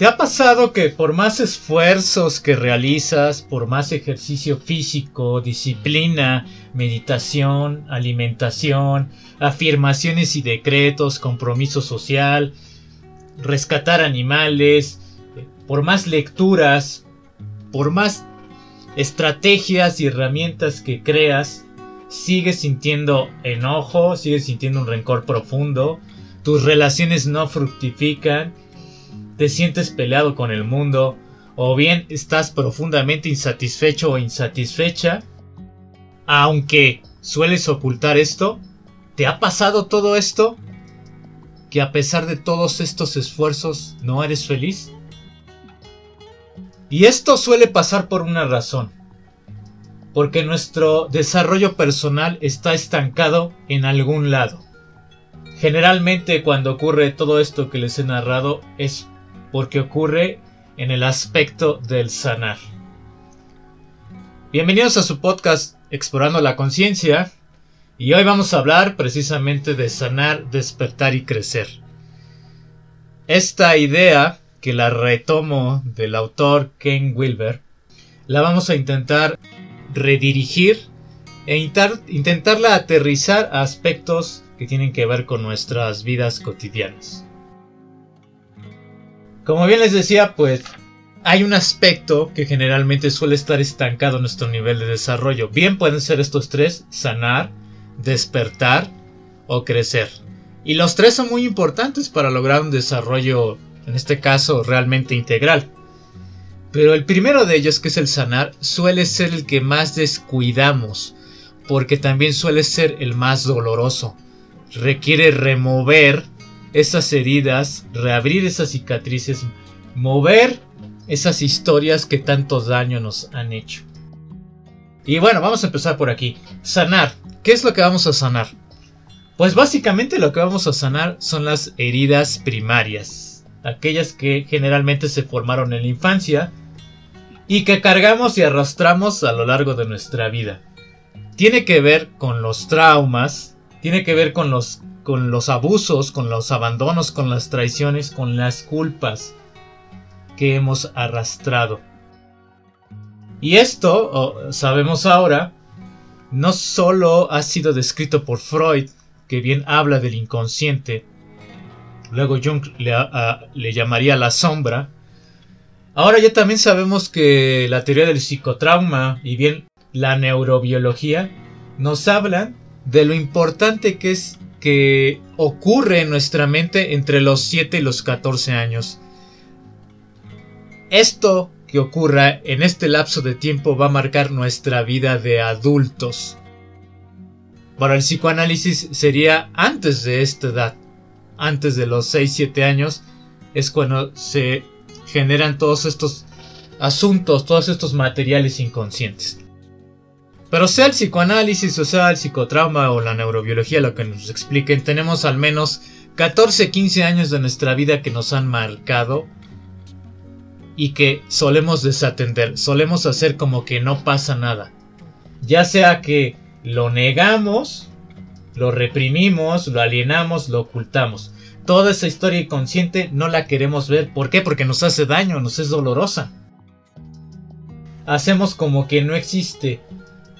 ¿Te ha pasado que por más esfuerzos que realizas, por más ejercicio físico, disciplina, meditación, alimentación, afirmaciones y decretos, compromiso social, rescatar animales, por más lecturas, por más estrategias y herramientas que creas, sigues sintiendo enojo, sigues sintiendo un rencor profundo, tus relaciones no fructifican, te sientes peleado con el mundo, o bien estás profundamente insatisfecho o insatisfecha, aunque sueles ocultar esto, ¿te ha pasado todo esto? ¿Que a pesar de todos estos esfuerzos no eres feliz? Y esto suele pasar por una razón. Porque nuestro desarrollo personal está estancado en algún lado. Generalmente cuando ocurre todo esto que les he narrado es porque ocurre en el aspecto del sanar. Bienvenidos a su podcast Explorando la Conciencia y hoy vamos a hablar precisamente de sanar, despertar y crecer. Esta idea, que la retomo del autor Ken Wilber, la vamos a intentar redirigir e intentarla aterrizar a aspectos que tienen que ver con nuestras vidas cotidianas. Como bien les decía, pues hay un aspecto que generalmente suele estar estancado en nuestro nivel de desarrollo. Bien pueden ser estos tres, sanar, despertar o crecer. Y los tres son muy importantes para lograr un desarrollo, en este caso, realmente integral. Pero el primero de ellos, que es el sanar, suele ser el que más descuidamos, porque también suele ser el más doloroso. Requiere remover esas heridas, reabrir esas cicatrices, mover esas historias que tanto daño nos han hecho. Y bueno, vamos a empezar por aquí. Sanar. ¿Qué es lo que vamos a sanar? Pues básicamente lo que vamos a sanar son las heridas primarias, aquellas que generalmente se formaron en la infancia y que cargamos y arrastramos a lo largo de nuestra vida. Tiene que ver con los traumas, tiene que ver con los con los abusos, con los abandonos, con las traiciones, con las culpas que hemos arrastrado. Y esto, sabemos ahora, no solo ha sido descrito por Freud, que bien habla del inconsciente, luego Jung le, le llamaría la sombra, ahora ya también sabemos que la teoría del psicotrauma y bien la neurobiología nos hablan de lo importante que es que ocurre en nuestra mente entre los 7 y los 14 años. Esto que ocurra en este lapso de tiempo va a marcar nuestra vida de adultos. Para el psicoanálisis sería antes de esta edad, antes de los 6-7 años, es cuando se generan todos estos asuntos, todos estos materiales inconscientes. Pero sea el psicoanálisis o sea el psicotrauma o la neurobiología lo que nos expliquen, tenemos al menos 14, 15 años de nuestra vida que nos han marcado y que solemos desatender, solemos hacer como que no pasa nada. Ya sea que lo negamos, lo reprimimos, lo alienamos, lo ocultamos. Toda esa historia inconsciente no la queremos ver. ¿Por qué? Porque nos hace daño, nos es dolorosa. Hacemos como que no existe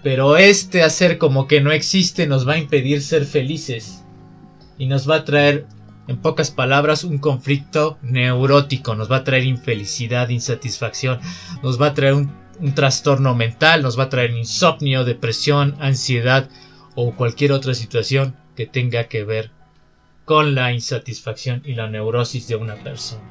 pero este hacer como que no existe nos va a impedir ser felices. Y nos va a traer, en pocas palabras, un conflicto neurótico. Nos va a traer infelicidad, insatisfacción. Nos va a traer un, trastorno mental. Nos va a traer insomnio, depresión, ansiedad o cualquier otra situación que tenga que ver con la insatisfacción y la neurosis de una persona.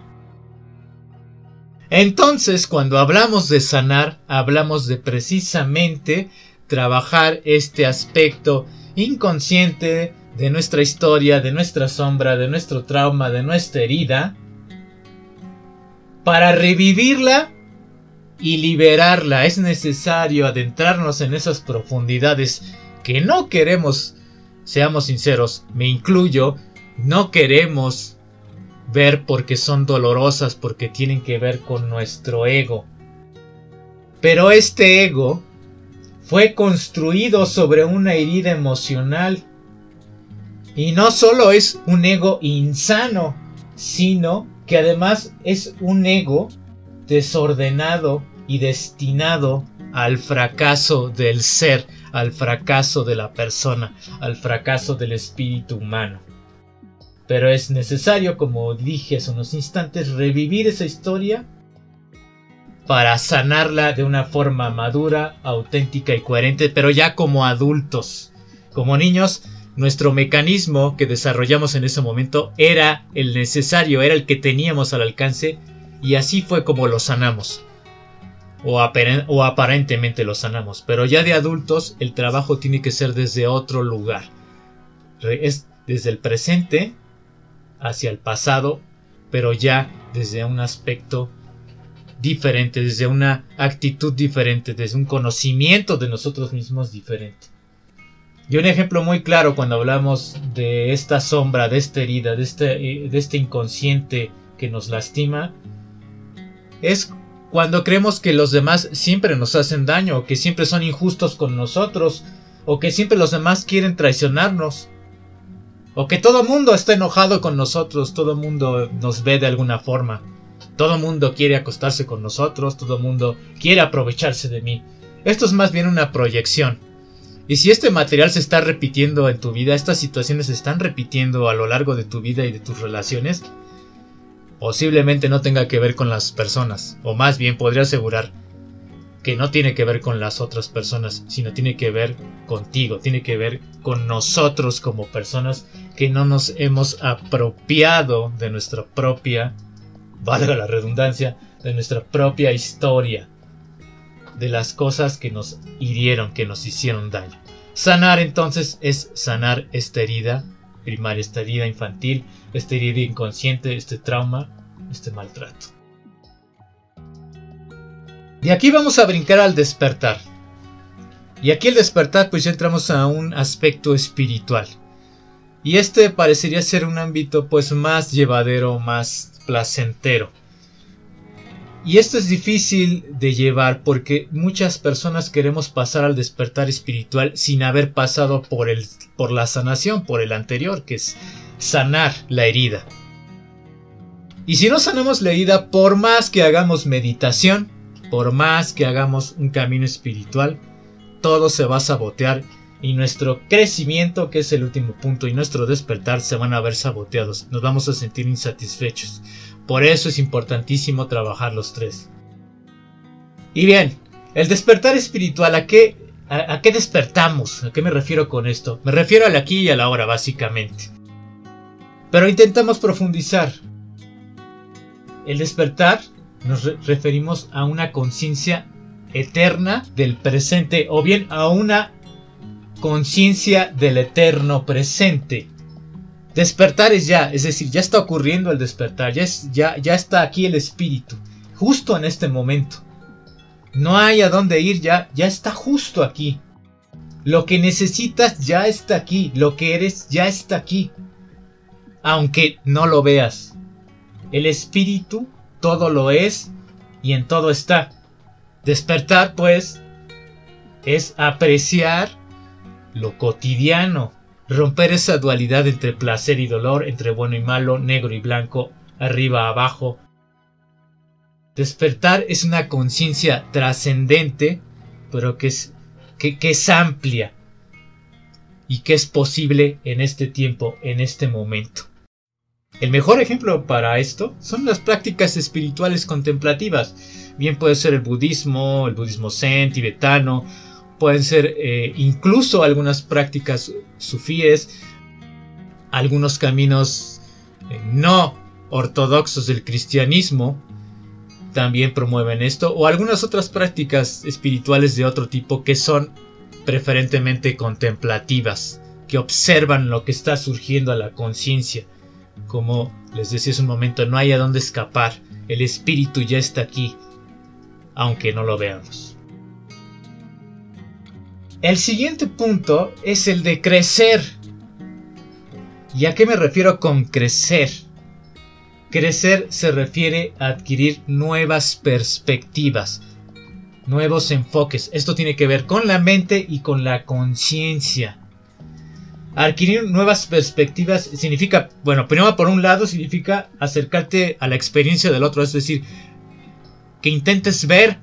Entonces, cuando hablamos de sanar, hablamos de precisamente trabajar este aspecto inconsciente de nuestra historia, de nuestra sombra, de nuestro trauma, de nuestra herida, para revivirla y liberarla. Es necesario adentrarnos en esas profundidades que no queremos, seamos sinceros, me incluyo, no queremos ver porque son dolorosas, porque tienen que ver con nuestro ego. Pero este ego fue construido sobre una herida emocional. Y no solo es un ego insano, sino que además es un ego desordenado y destinado al fracaso del ser, al fracaso de la persona, al fracaso del espíritu humano. Pero es necesario, como dije hace unos instantes, revivir esa historia para sanarla de una forma madura, auténtica y coherente, pero ya como adultos. Como niños, nuestro mecanismo que desarrollamos en ese momento era el necesario, era el que teníamos al alcance y así fue como lo sanamos. O, aparentemente lo sanamos. Pero ya de adultos el trabajo tiene que ser desde otro lugar. Es desde el presente hacia el pasado, pero ya desde un aspecto diferente, desde una actitud diferente, desde un conocimiento de nosotros mismos diferente. Y un ejemplo muy claro cuando hablamos de esta sombra, de esta herida, de este, de este inconsciente que nos lastima, es cuando creemos que los demás siempre nos hacen daño, que siempre son injustos con nosotros, o que siempre los demás quieren traicionarnos, o que todo mundo está enojado con nosotros, todo mundo nos ve de alguna forma. Todo mundo quiere acostarse con nosotros, todo mundo quiere aprovecharse de mí. Esto es más bien una proyección. Y si este material se está repitiendo en tu vida, estas situaciones se están repitiendo a lo largo de tu vida y de tus relaciones, posiblemente no tenga que ver con las personas, o más bien podría asegurar que no tiene que ver con las otras personas, sino tiene que ver contigo, tiene que ver con nosotros como personas que no nos hemos apropiado de nuestra propia valga la redundancia, de nuestra propia historia, de las cosas que nos hirieron, que nos hicieron daño. Sanar entonces es sanar esta herida primaria, esta herida infantil, esta herida inconsciente, este trauma, este maltrato. Y aquí vamos a brincar al despertar. Y aquí el despertar pues ya entramos a un aspecto espiritual. Y este parecería ser un ámbito pues más llevadero, más placentero. Y esto es difícil de llevar porque muchas personas queremos pasar al despertar espiritual sin haber pasado por, el, por la sanación, por el anterior, que es sanar la herida. Y si no sanamos la herida, por más que hagamos meditación, por más que hagamos un camino espiritual, todo se va a sabotear y nuestro crecimiento, que es el último punto, y nuestro despertar se van a ver saboteados, nos vamos a sentir insatisfechos. Por eso es importantísimo trabajar los tres. Y bien, el despertar espiritual, ¿a qué, a, qué despertamos? ¿A qué me refiero con esto? Me refiero al aquí y a la hora, básicamente. Pero intentamos profundizar. El despertar nos referimos a una conciencia eterna del presente o bien a una conciencia del eterno presente. Despertar es ya, es decir, ya está ocurriendo el despertar, ya, ya está aquí el espíritu, justo en este momento. No hay a dónde ir ya, ya está justo aquí. Lo que necesitas ya está aquí, lo que eres ya está aquí. Aunque no lo veas. El espíritu todo lo es y en todo está. Despertar, pues, es apreciar lo cotidiano, romper esa dualidad entre placer y dolor, entre bueno y malo, negro y blanco, arriba abajo. Despertar es una conciencia trascendente, pero que es, que, que es amplia y que es posible en este tiempo, en este momento. El mejor ejemplo para esto son las prácticas espirituales contemplativas. Bien puede ser el budismo, el budismo zen, tibetano, pueden ser eh, incluso algunas prácticas sufíes, algunos caminos eh, no ortodoxos del cristianismo también promueven esto, o algunas otras prácticas espirituales de otro tipo que son preferentemente contemplativas, que observan lo que está surgiendo a la conciencia. Como les decía hace un momento, no hay a dónde escapar, el espíritu ya está aquí, aunque no lo veamos. El siguiente punto es el de crecer. ¿Y a qué me refiero con crecer? Crecer se refiere a adquirir nuevas perspectivas, nuevos enfoques. Esto tiene que ver con la mente y con la conciencia. Adquirir nuevas perspectivas significa, bueno, primero por un lado significa acercarte a la experiencia del otro, es decir, que intentes ver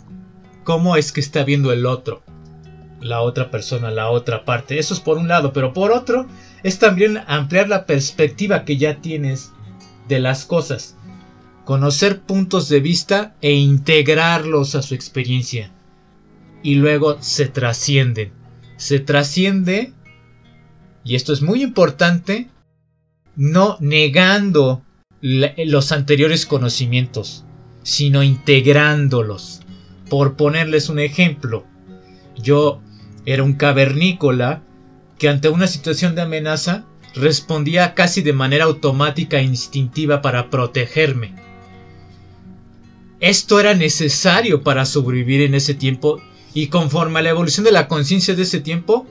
cómo es que está viendo el otro, la otra persona, la otra parte. Eso es por un lado, pero por otro es también ampliar la perspectiva que ya tienes de las cosas, conocer puntos de vista e integrarlos a su experiencia. Y luego se trascienden. Se trasciende, y esto es muy importante, no negando los anteriores conocimientos, sino integrándolos. Por ponerles un ejemplo, yo era un cavernícola que ante una situación de amenaza respondía casi de manera automática e instintiva para protegerme. Esto era necesario para sobrevivir en ese tiempo y conforme a la evolución de la conciencia de ese tiempo,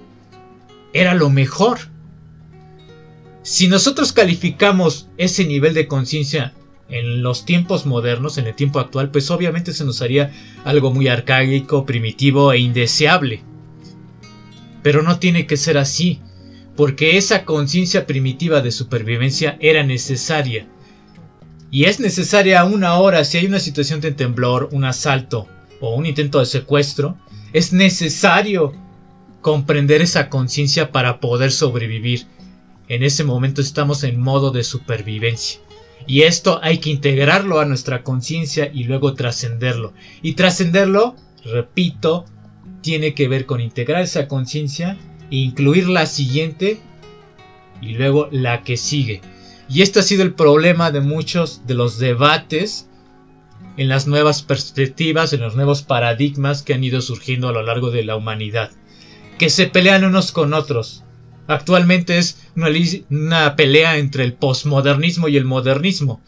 era lo mejor. Si nosotros calificamos ese nivel de conciencia en los tiempos modernos, en el tiempo actual, pues obviamente se nos haría algo muy arcaico, primitivo e indeseable. Pero no tiene que ser así, porque esa conciencia primitiva de supervivencia era necesaria. Y es necesaria aún ahora si hay una situación de temblor, un asalto o un intento de secuestro, es necesario comprender esa conciencia para poder sobrevivir. En ese momento estamos en modo de supervivencia. Y esto hay que integrarlo a nuestra conciencia y luego trascenderlo. Y trascenderlo, repito, tiene que ver con integrar esa conciencia e incluir la siguiente y luego la que sigue. Y este ha sido el problema de muchos de los debates en las nuevas perspectivas, en los nuevos paradigmas que han ido surgiendo a lo largo de la humanidad, que se pelean unos con otros, Actualmente es una, pelea entre el posmodernismo y el modernismo.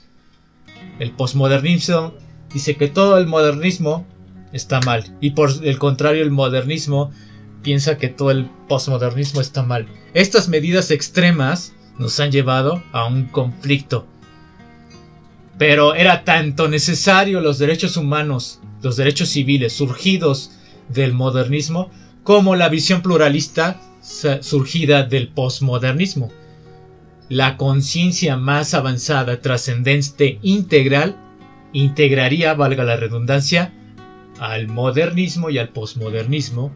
El posmodernismo dice que todo el modernismo está mal y por el contrario el modernismo piensa que todo el posmodernismo está mal. Estas medidas extremas nos han llevado a un conflicto. Pero era tanto necesario los derechos humanos, los derechos civiles surgidos del modernismo, como la visión pluralista surgida del posmodernismo. La conciencia más avanzada, trascendente, integral, integraría, valga la redundancia, al modernismo y al posmodernismo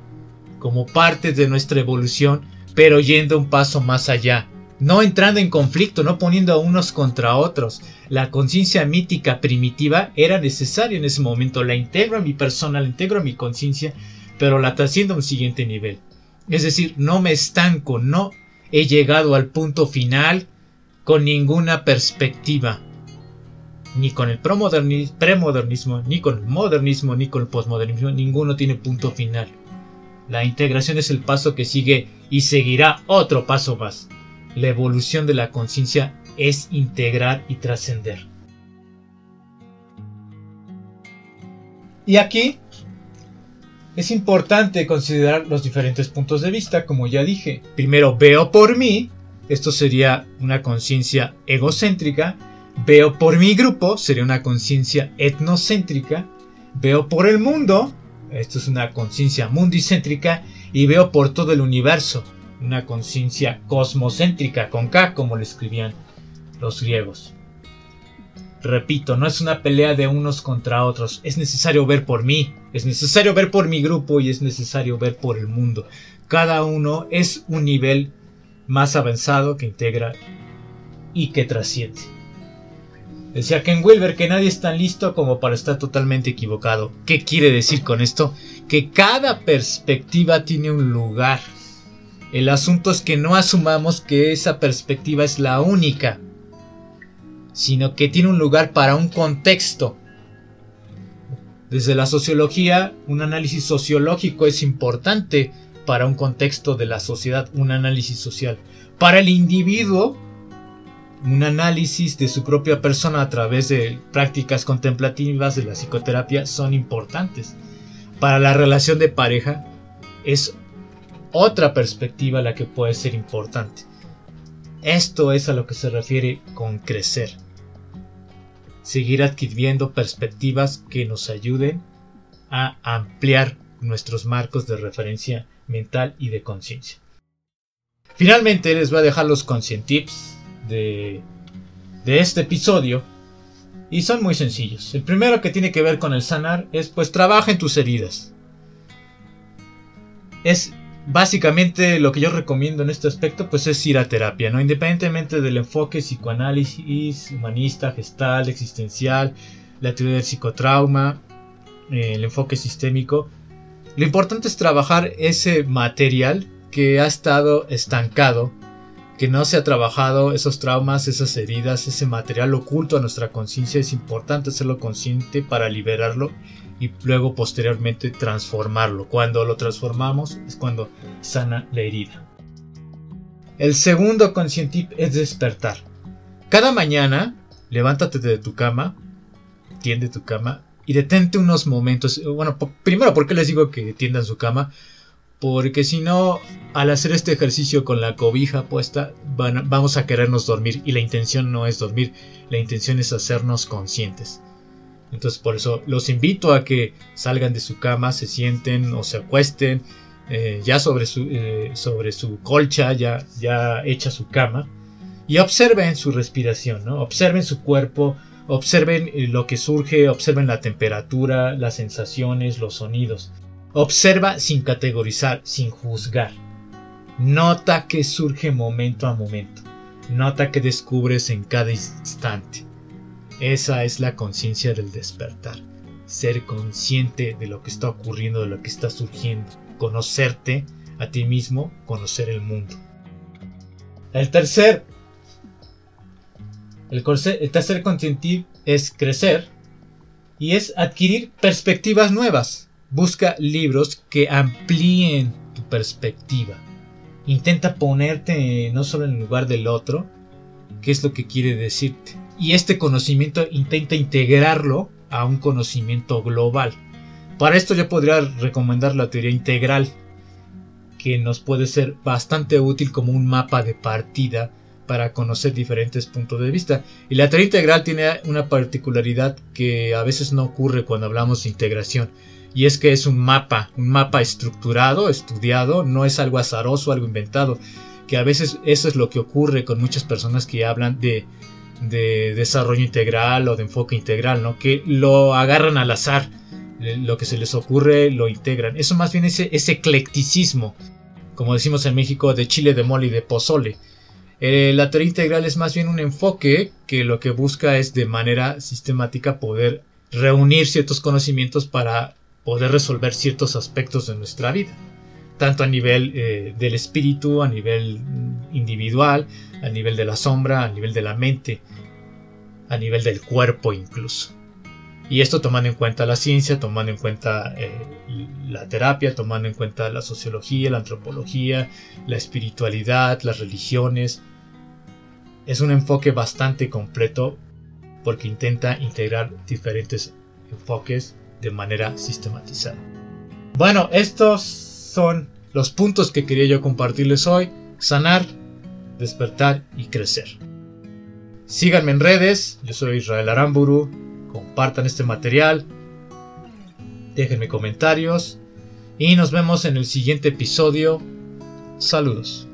como parte de nuestra evolución, pero yendo un paso más allá, no entrando en conflicto, no poniendo a unos contra otros. La conciencia mítica primitiva era necesaria en ese momento, la integro a mi persona, la integro a mi conciencia, pero la trasciendo a un siguiente nivel. Es decir, no me estanco, no he llegado al punto final con ninguna perspectiva. Ni con el premodernismo, ni con el modernismo, ni con el posmodernismo, ninguno tiene punto final. La integración es el paso que sigue y seguirá otro paso más. La evolución de la conciencia es integrar y trascender. Y aquí es importante considerar los diferentes puntos de vista, como ya dije. Primero veo por mí, esto sería una conciencia egocéntrica. Veo por mi grupo, sería una conciencia etnocéntrica. Veo por el mundo, esto es una conciencia mundicéntrica. Y veo por todo el universo, una conciencia cosmocéntrica, con K, como le escribían los griegos. Repito, no es una pelea de unos contra otros, es necesario ver por mí, es necesario ver por mi grupo y es necesario ver por el mundo. Cada uno es un nivel más avanzado que integra y que trasciende. Decía Ken Wilber que nadie es tan listo como para estar totalmente equivocado. ¿Qué quiere decir con esto? Que cada perspectiva tiene un lugar. El asunto es que no asumamos que esa perspectiva es la única sino que tiene un lugar para un contexto. Desde la sociología, un análisis sociológico es importante para un contexto de la sociedad, un análisis social. Para el individuo, un análisis de su propia persona a través de prácticas contemplativas de la psicoterapia son importantes. Para la relación de pareja es otra perspectiva la que puede ser importante. Esto es a lo que se refiere con crecer. Seguir adquiriendo perspectivas que nos ayuden a ampliar nuestros marcos de referencia mental y de conciencia. Finalmente les voy a dejar los conscientips de, este episodio. Y son muy sencillos. El primero que tiene que ver con el sanar es pues trabaja en tus heridas. Es básicamente lo que yo recomiendo en este aspecto pues es ir a terapia, ¿no? Independientemente del enfoque psicoanálisis, humanista, gestal, existencial, la teoría del psicotrauma, eh, el enfoque sistémico, lo importante es trabajar ese material que ha estado estancado, que no se ha trabajado, esos traumas, esas heridas, ese material oculto a nuestra conciencia, es importante hacerlo consciente para liberarlo y luego posteriormente transformarlo. Cuando lo transformamos es cuando sana la herida. El segundo consciente es despertar. Cada mañana levántate de tu cama, tiende tu cama y detente unos momentos. Bueno, primero, ¿por qué les digo que tiendan su cama? Porque si no, al hacer este ejercicio con la cobija puesta, vamos a querernos dormir. Y la intención no es dormir, la intención es hacernos conscientes. Entonces por eso los invito a que salgan de su cama, se sienten o se acuesten eh, ya sobre su, eh, sobre su colcha, ya, ya hecha su cama, y observen su respiración, ¿no? observen su cuerpo, observen eh, lo que surge, observen la temperatura, las sensaciones, los sonidos. Observa sin categorizar, sin juzgar. Nota que surge momento a momento. Nota que descubres en cada instante. Esa es la conciencia del despertar. Ser consciente de lo que está ocurriendo, de lo que está surgiendo. Conocerte a ti mismo, conocer el mundo. El tercer, el, tercer consciente es crecer y es adquirir perspectivas nuevas. Busca libros que amplíen tu perspectiva. Intenta ponerte no solo en el lugar del otro, qué es lo que quiere decirte y este conocimiento intenta integrarlo a un conocimiento global. Para esto yo podría recomendar la teoría integral, que nos puede ser bastante útil como un mapa de partida para conocer diferentes puntos de vista. Y la teoría integral tiene una particularidad que a veces no ocurre cuando hablamos de integración. Y es que es un mapa, un mapa estructurado, estudiado, no es algo azaroso, algo inventado. Que a veces eso es lo que ocurre con muchas personas que hablan de de desarrollo integral o de enfoque integral, ¿no? Que lo agarran al azar, lo que se les ocurre lo integran. Eso más bien es eclecticismo, como decimos en México, de chile, de mole y de pozole. Eh, la teoría integral es más bien un enfoque que lo que busca es de manera sistemática poder reunir ciertos conocimientos para poder resolver ciertos aspectos de nuestra vida, tanto a nivel eh, del espíritu, a nivel individual, a nivel de la sombra, a nivel de la mente, a nivel del cuerpo incluso. Y esto tomando en cuenta la ciencia, tomando en cuenta eh, la terapia, tomando en cuenta la sociología, la antropología, la espiritualidad, las religiones. Es un enfoque bastante completo porque intenta integrar diferentes enfoques de manera sistematizada. Bueno, estos son los puntos que quería yo compartirles hoy. Sanar, despertar y crecer. Síganme en redes, yo soy Israel Aramburu, compartan este material, déjenme comentarios y nos vemos en el siguiente episodio. Saludos.